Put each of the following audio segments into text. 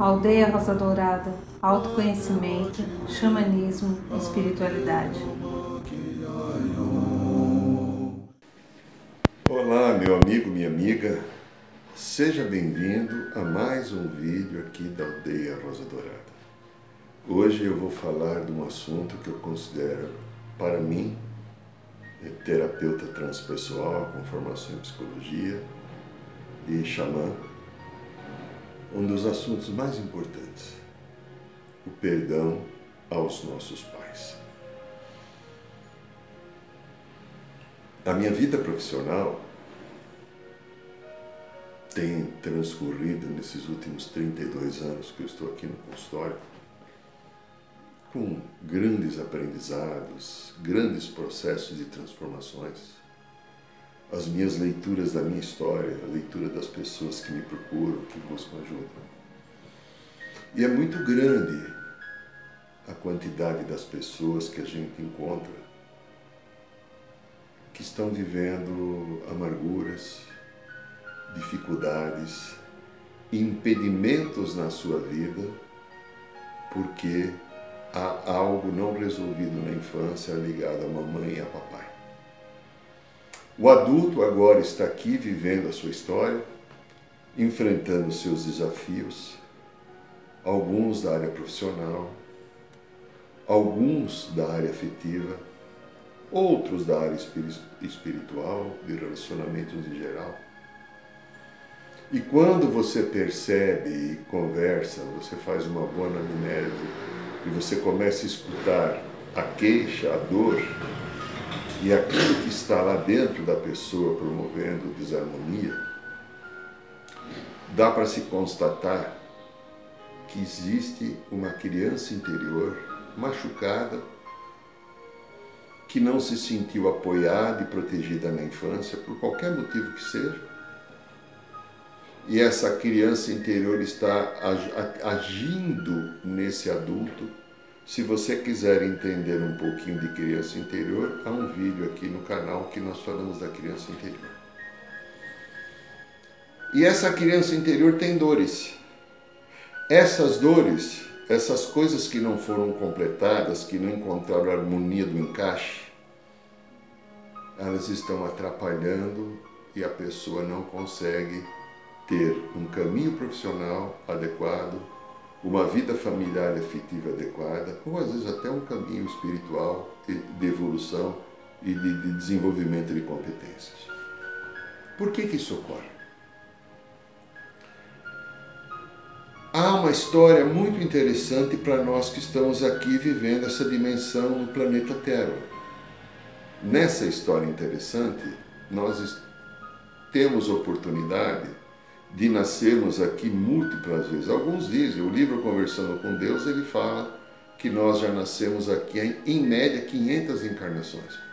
Aldeia Rosa Dourada, autoconhecimento, xamanismo, espiritualidade. Olá, meu amigo, minha amiga. Seja bem-vindo a mais um vídeo aqui da Aldeia Rosa Dourada. Hoje eu vou falar de um assunto que eu considero, para mim, terapeuta transpessoal com formação em psicologia e xamã, um dos assuntos mais importantes: o perdão aos nossos pais. A minha vida profissional tem transcorrido nesses últimos 32 anos que eu estou aqui no consultório com grandes aprendizados, grandes processos de transformações. As minhas leituras da minha história, a leitura das pessoas que me procuram, que buscam ajuda. E é muito grande a quantidade das pessoas que a gente encontra que estão vivendo amarguras, dificuldades, impedimentos na sua vida, porque há algo não resolvido na infância ligado à mamãe e a papai. O adulto agora está aqui vivendo a sua história, enfrentando seus desafios, alguns da área profissional, alguns da área afetiva, outros da área espiritual, de relacionamentos em geral. E quando você percebe e conversa, você faz uma boa anamnese e você começa a escutar a queixa, a dor e aquilo que está lá dentro da pessoa promovendo desarmonia, dá para se constatar que existe uma criança interior machucada que não se sentiu apoiada e protegida na infância por qualquer motivo que seja e essa criança interior está agindo nesse adulto. Se você quiser entender um pouquinho de criança interior, há um vídeo aqui no canal que nós falamos da criança interior. E essa criança interior tem dores. Essas dores, essas coisas que não foram completadas, que não encontraram a harmonia do encaixe, elas estão atrapalhando e a pessoa não consegue ter um caminho profissional adequado, uma vida familiar efetiva adequada, ou às vezes até um caminho espiritual de evolução e de, de desenvolvimento de competências. Por que, que isso ocorre? Há uma história muito interessante para nós que estamos aqui vivendo essa dimensão no planeta Terra. Nessa história interessante, nós temos oportunidade de nascermos aqui múltiplas vezes. Alguns dizem, o livro Conversando com Deus, ele fala que nós já nascemos aqui em média 500 encarnações.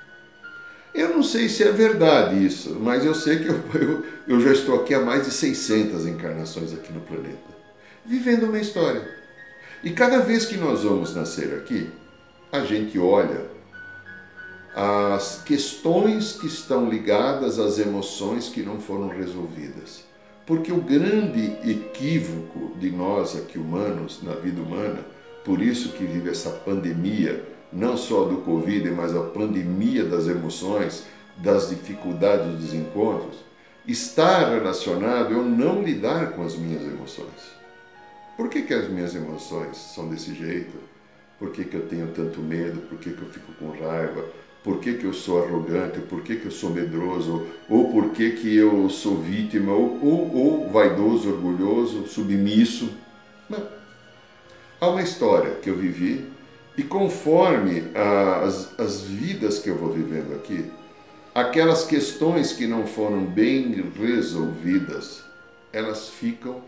Eu não sei se é verdade isso, mas eu sei que eu, eu, eu já estou aqui há mais de 600 encarnações aqui no planeta, vivendo uma história. E cada vez que nós vamos nascer aqui, a gente olha as questões que estão ligadas às emoções que não foram resolvidas. Porque o grande equívoco de nós aqui humanos, na vida humana, por isso que vive essa pandemia, não só do Covid, mas a pandemia das emoções, das dificuldades dos desencontros, está relacionado eu não lidar com as minhas emoções. Por que, que as minhas emoções são desse jeito? Por que, que eu tenho tanto medo? Por que, que eu fico com raiva? Por que, que eu sou arrogante, por que, que eu sou medroso, ou por que, que eu sou vítima, ou, ou, ou vaidoso, orgulhoso, submisso. Não. Há uma história que eu vivi e conforme as, as vidas que eu vou vivendo aqui, aquelas questões que não foram bem resolvidas, elas ficam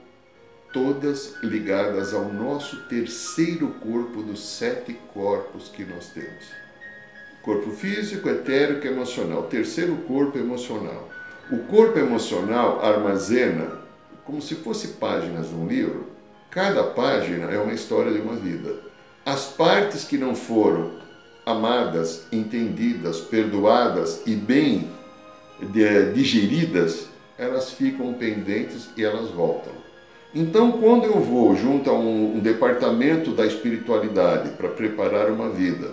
todas ligadas ao nosso terceiro corpo dos sete corpos que nós temos. Corpo físico, etérico e emocional. Terceiro corpo emocional. O corpo emocional armazena, como se fosse páginas de um livro, cada página é uma história de uma vida. As partes que não foram amadas, entendidas, perdoadas e bem digeridas elas ficam pendentes e elas voltam. Então, quando eu vou junto a um, um departamento da espiritualidade para preparar uma vida,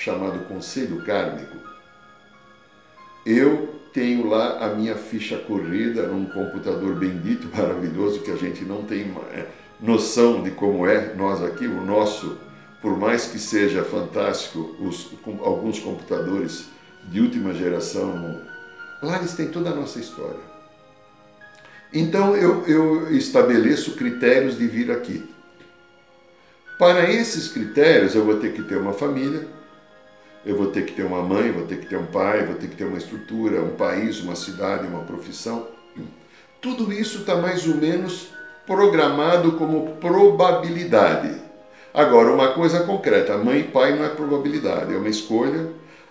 chamado Conselho Kármico, eu tenho lá a minha ficha corrida num computador bendito, maravilhoso, que a gente não tem é, noção de como é nós aqui, o nosso, por mais que seja fantástico, os, alguns computadores de última geração, lá eles têm toda a nossa história. Então eu, eu estabeleço critérios de vir aqui. Para esses critérios, eu vou ter que ter uma família, eu vou ter que ter uma mãe, vou ter que ter um pai, vou ter que ter uma estrutura, um país, uma cidade, uma profissão. Tudo isso está mais ou menos programado como probabilidade. Agora, uma coisa concreta: mãe e pai não é probabilidade, é uma escolha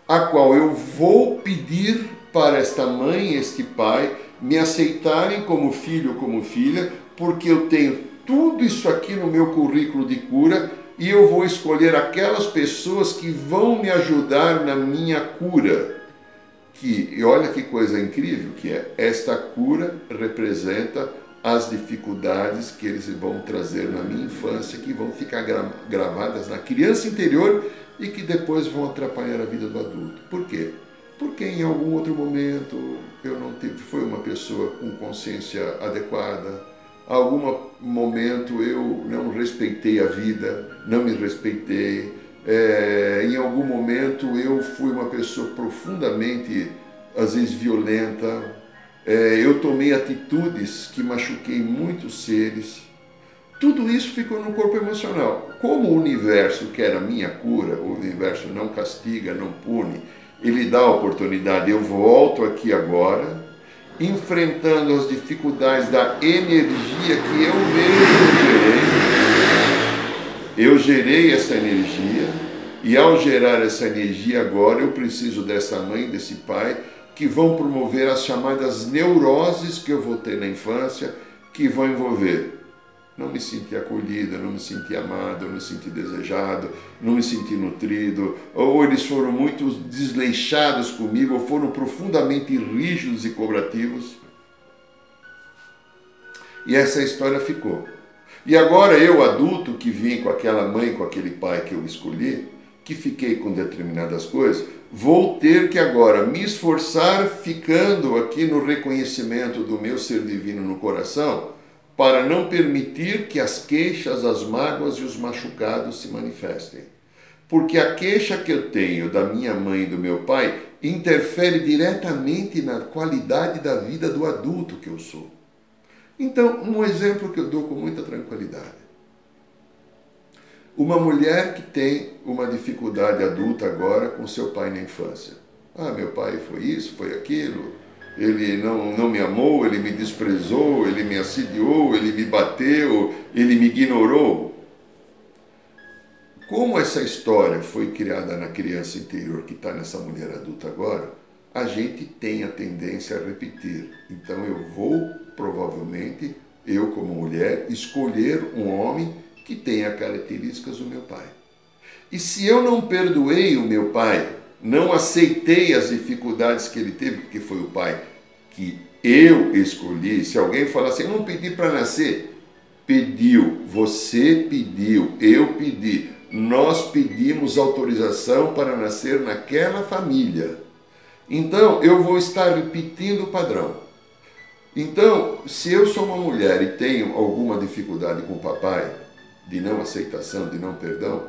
a qual eu vou pedir para esta mãe, este pai, me aceitarem como filho ou como filha, porque eu tenho tudo isso aqui no meu currículo de cura e eu vou escolher aquelas pessoas que vão me ajudar na minha cura. Que, e olha que coisa incrível que é, esta cura representa as dificuldades que eles vão trazer na minha infância, que vão ficar gra gravadas na criança interior e que depois vão atrapalhar a vida do adulto. Por quê? Porque em algum outro momento eu não tive, foi uma pessoa com consciência adequada, algum momento eu não respeitei a vida, não me respeitei. É, em algum momento eu fui uma pessoa profundamente, às vezes, violenta. É, eu tomei atitudes que machuquei muitos seres. Tudo isso ficou no corpo emocional. Como o universo quer a minha cura, o universo não castiga, não pune, ele dá a oportunidade. Eu volto aqui agora enfrentando as dificuldades da energia que eu mesmo gerei. Eu gerei essa energia e ao gerar essa energia agora eu preciso dessa mãe, desse pai, que vão promover as chamadas neuroses que eu vou ter na infância, que vão envolver não me senti acolhida, não me senti amado, não me senti desejado, não me senti nutrido, ou eles foram muito desleixados comigo, ou foram profundamente rígidos e cobrativos. E essa história ficou. E agora eu, adulto, que vim com aquela mãe, com aquele pai que eu escolhi, que fiquei com determinadas coisas, vou ter que agora me esforçar ficando aqui no reconhecimento do meu ser divino no coração para não permitir que as queixas, as mágoas e os machucados se manifestem. Porque a queixa que eu tenho da minha mãe e do meu pai interfere diretamente na qualidade da vida do adulto que eu sou. Então, um exemplo que eu dou com muita tranquilidade. Uma mulher que tem uma dificuldade adulta agora com seu pai na infância. Ah, meu pai foi isso, foi aquilo, ele não, não me amou, ele me desprezou, ele me assediou, ele me bateu, ele me ignorou. Como essa história foi criada na criança interior que está nessa mulher adulta agora, a gente tem a tendência a repetir. Então eu vou, provavelmente, eu como mulher, escolher um homem que tenha características do meu pai. E se eu não perdoei o meu pai, não aceitei as dificuldades que ele teve, porque foi o pai que eu escolhi. Se alguém falar assim, eu não pedi para nascer, pediu, você pediu, eu pedi. Nós pedimos autorização para nascer naquela família. Então, eu vou estar repetindo o padrão. Então, se eu sou uma mulher e tenho alguma dificuldade com o papai, de não aceitação, de não perdão,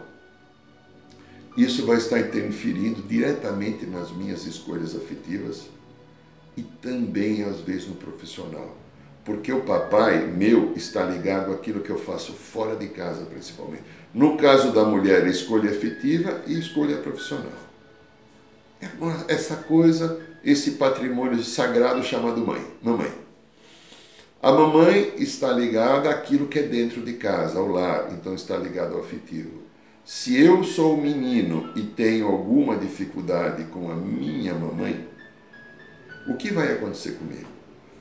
isso vai estar interferindo diretamente nas minhas escolhas afetivas e também às vezes no profissional. Porque o papai meu está ligado àquilo que eu faço fora de casa, principalmente. No caso da mulher, escolha afetiva e escolha profissional. É essa coisa, esse patrimônio sagrado chamado mãe, mamãe. A mamãe está ligada àquilo que é dentro de casa, ao lar, então está ligado ao afetivo. Se eu sou menino e tenho alguma dificuldade com a minha mamãe, o que vai acontecer comigo?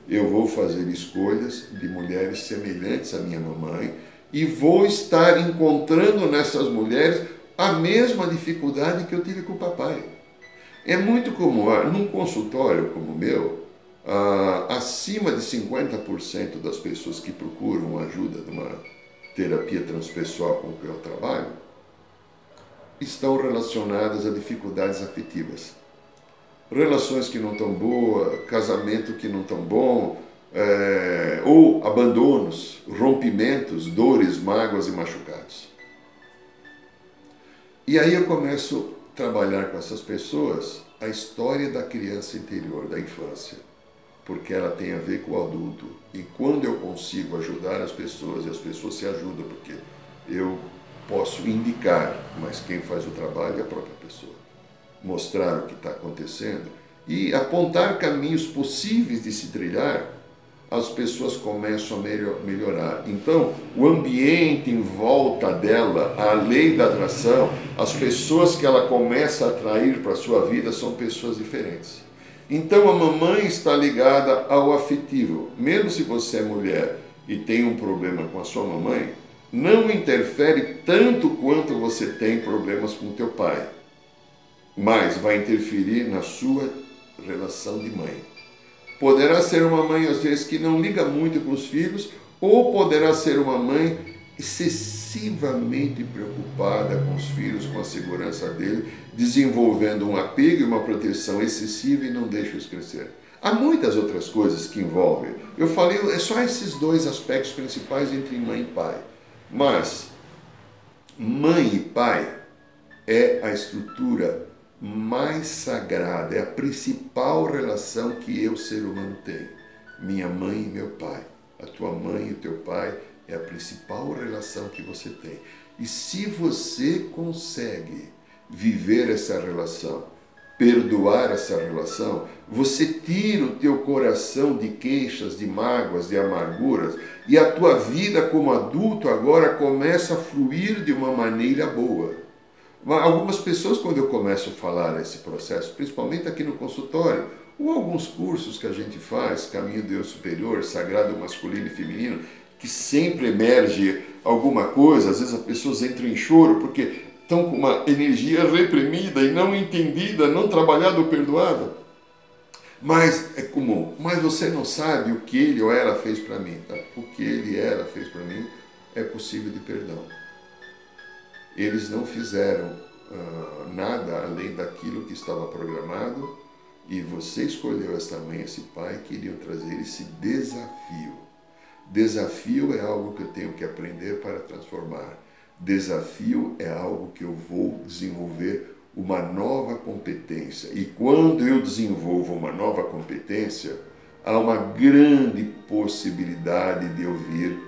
Eu vou fazer escolhas de mulheres semelhantes à minha mamãe e vou estar encontrando nessas mulheres a mesma dificuldade que eu tive com o papai. É muito comum, ah, num consultório como o meu, ah, acima de 50% das pessoas que procuram ajuda de uma terapia transpessoal com que eu trabalho estão relacionadas a dificuldades afetivas. Relações que não estão boas, casamento que não estão bom, é, ou abandonos, rompimentos, dores, mágoas e machucados. E aí eu começo a trabalhar com essas pessoas a história da criança interior, da infância, porque ela tem a ver com o adulto. E quando eu consigo ajudar as pessoas, e as pessoas se ajudam, porque eu posso indicar, mas quem faz o trabalho é a própria pessoa. Mostrar o que está acontecendo e apontar caminhos possíveis de se trilhar as pessoas começam a melhorar. Então, o ambiente em volta dela, a lei da atração, as pessoas que ela começa a atrair para a sua vida são pessoas diferentes. Então, a mamãe está ligada ao afetivo. Mesmo se você é mulher e tem um problema com a sua mamãe, não interfere tanto quanto você tem problemas com teu pai, mas vai interferir na sua relação de mãe. Poderá ser uma mãe, às vezes, que não liga muito com os filhos, ou poderá ser uma mãe excessivamente preocupada com os filhos, com a segurança dele, desenvolvendo um apego e uma proteção excessiva e não deixa os crescer. Há muitas outras coisas que envolvem. Eu falei, é só esses dois aspectos principais entre mãe e pai. Mas mãe e pai é a estrutura mais sagrada, é a principal relação que eu, ser humano, tenho. Minha mãe e meu pai. A tua mãe e o teu pai é a principal relação que você tem. E se você consegue viver essa relação, perdoar essa relação, você tira o teu coração de queixas, de mágoas, de amarguras, e a tua vida como adulto agora começa a fluir de uma maneira boa. Algumas pessoas, quando eu começo a falar esse processo, principalmente aqui no consultório, ou alguns cursos que a gente faz, Caminho Deus Superior, Sagrado Masculino e Feminino, que sempre emerge alguma coisa, às vezes as pessoas entram em choro porque estão com uma energia reprimida e não entendida, não trabalhada ou perdoada. Mas é comum. Mas você não sabe o que ele ou ela fez para mim. Tá? O que ele ou ela fez para mim é possível de perdão eles não fizeram uh, nada além daquilo que estava programado e você escolheu essa mãe, esse pai, que iriam trazer esse desafio. Desafio é algo que eu tenho que aprender para transformar. Desafio é algo que eu vou desenvolver uma nova competência. E quando eu desenvolvo uma nova competência, há uma grande possibilidade de eu vir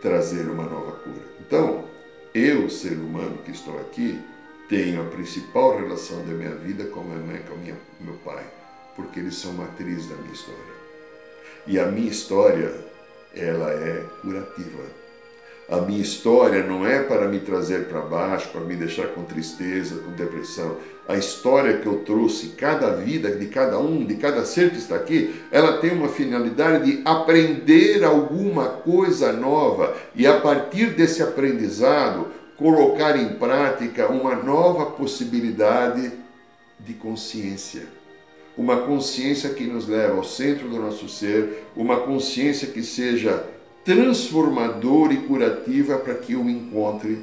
trazer uma nova cura. Então, eu, ser humano que estou aqui, tenho a principal relação da minha vida com a minha mãe com minha, meu pai, porque eles são matriz da minha história. E a minha história, ela é curativa. A minha história não é para me trazer para baixo, para me deixar com tristeza, com depressão. A história que eu trouxe, cada vida de cada um, de cada ser que está aqui, ela tem uma finalidade de aprender alguma coisa nova e a partir desse aprendizado colocar em prática uma nova possibilidade de consciência. Uma consciência que nos leva ao centro do nosso ser, uma consciência que seja transformadora e curativa para que eu encontre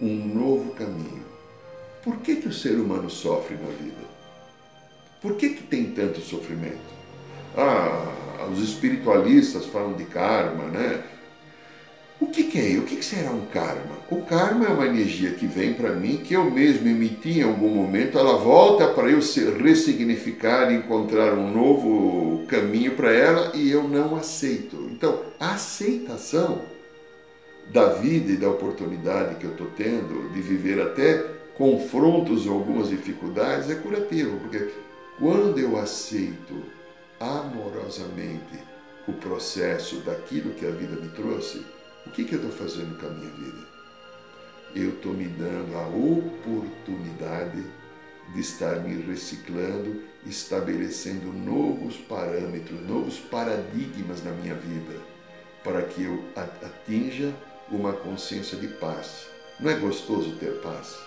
um novo caminho. Por que, que o ser humano sofre na vida? Por que, que tem tanto sofrimento? Ah, os espiritualistas falam de karma, né? O que, que é? O que, que será um karma? O karma é uma energia que vem para mim, que eu mesmo emiti em algum momento, ela volta para eu ressignificar, encontrar um novo caminho para ela e eu não aceito. Então, a aceitação da vida e da oportunidade que eu estou tendo de viver até confrontos ou algumas dificuldades é curativo, porque quando eu aceito amorosamente o processo daquilo que a vida me trouxe, o que, que eu estou fazendo com a minha vida? Eu estou me dando a oportunidade de estar me reciclando, estabelecendo novos parâmetros, novos paradigmas na minha vida, para que eu atinja uma consciência de paz. Não é gostoso ter paz?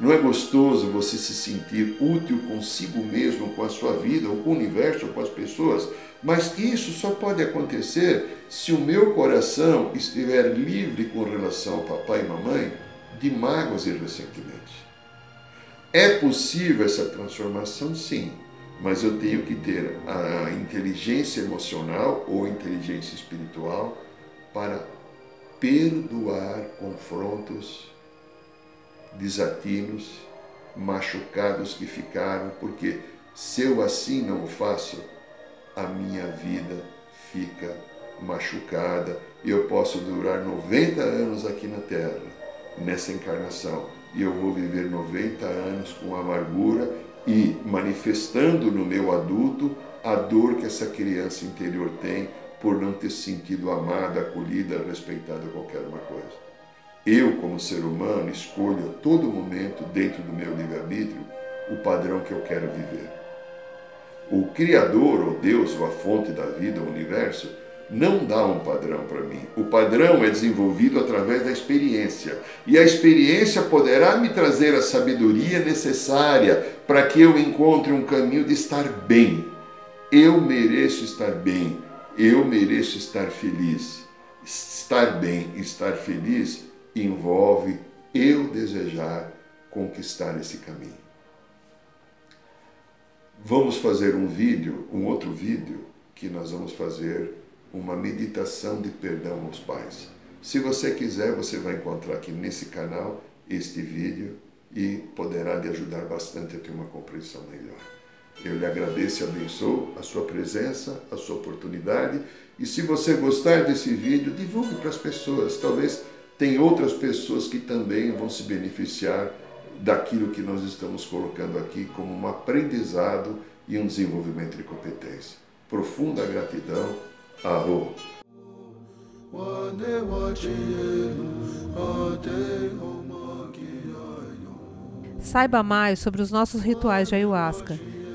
Não é gostoso você se sentir útil consigo mesmo, com a sua vida, ou com o universo, ou com as pessoas? Mas isso só pode acontecer se o meu coração estiver livre com relação ao papai e mamãe de mágoas e ressentimentos. É possível essa transformação? Sim, mas eu tenho que ter a inteligência emocional ou inteligência espiritual para perdoar confrontos, desatinos, machucados que ficaram, porque se eu assim não o faço, a minha vida fica machucada eu posso durar 90 anos aqui na Terra, nessa encarnação, e eu vou viver 90 anos com amargura e manifestando no meu adulto a dor que essa criança interior tem por não ter sentido amada, acolhida, respeitada qualquer uma coisa. Eu, como ser humano, escolho a todo momento, dentro do meu livre-arbítrio, o padrão que eu quero viver. O Criador, ou Deus, ou a fonte da vida, o universo, não dá um padrão para mim. O padrão é desenvolvido através da experiência. E a experiência poderá me trazer a sabedoria necessária para que eu encontre um caminho de estar bem. Eu mereço estar bem. Eu mereço estar feliz. Estar bem, estar feliz envolve eu desejar conquistar esse caminho. Vamos fazer um vídeo, um outro vídeo, que nós vamos fazer uma meditação de perdão aos pais. Se você quiser, você vai encontrar aqui nesse canal este vídeo e poderá lhe ajudar bastante a ter uma compreensão melhor. Eu lhe agradeço e abençoo a sua presença, a sua oportunidade. E se você gostar desse vídeo, divulgue para as pessoas. Talvez tem outras pessoas que também vão se beneficiar daquilo que nós estamos colocando aqui como um aprendizado e um desenvolvimento de competência. Profunda gratidão. Arro. Saiba mais sobre os nossos rituais de ayahuasca,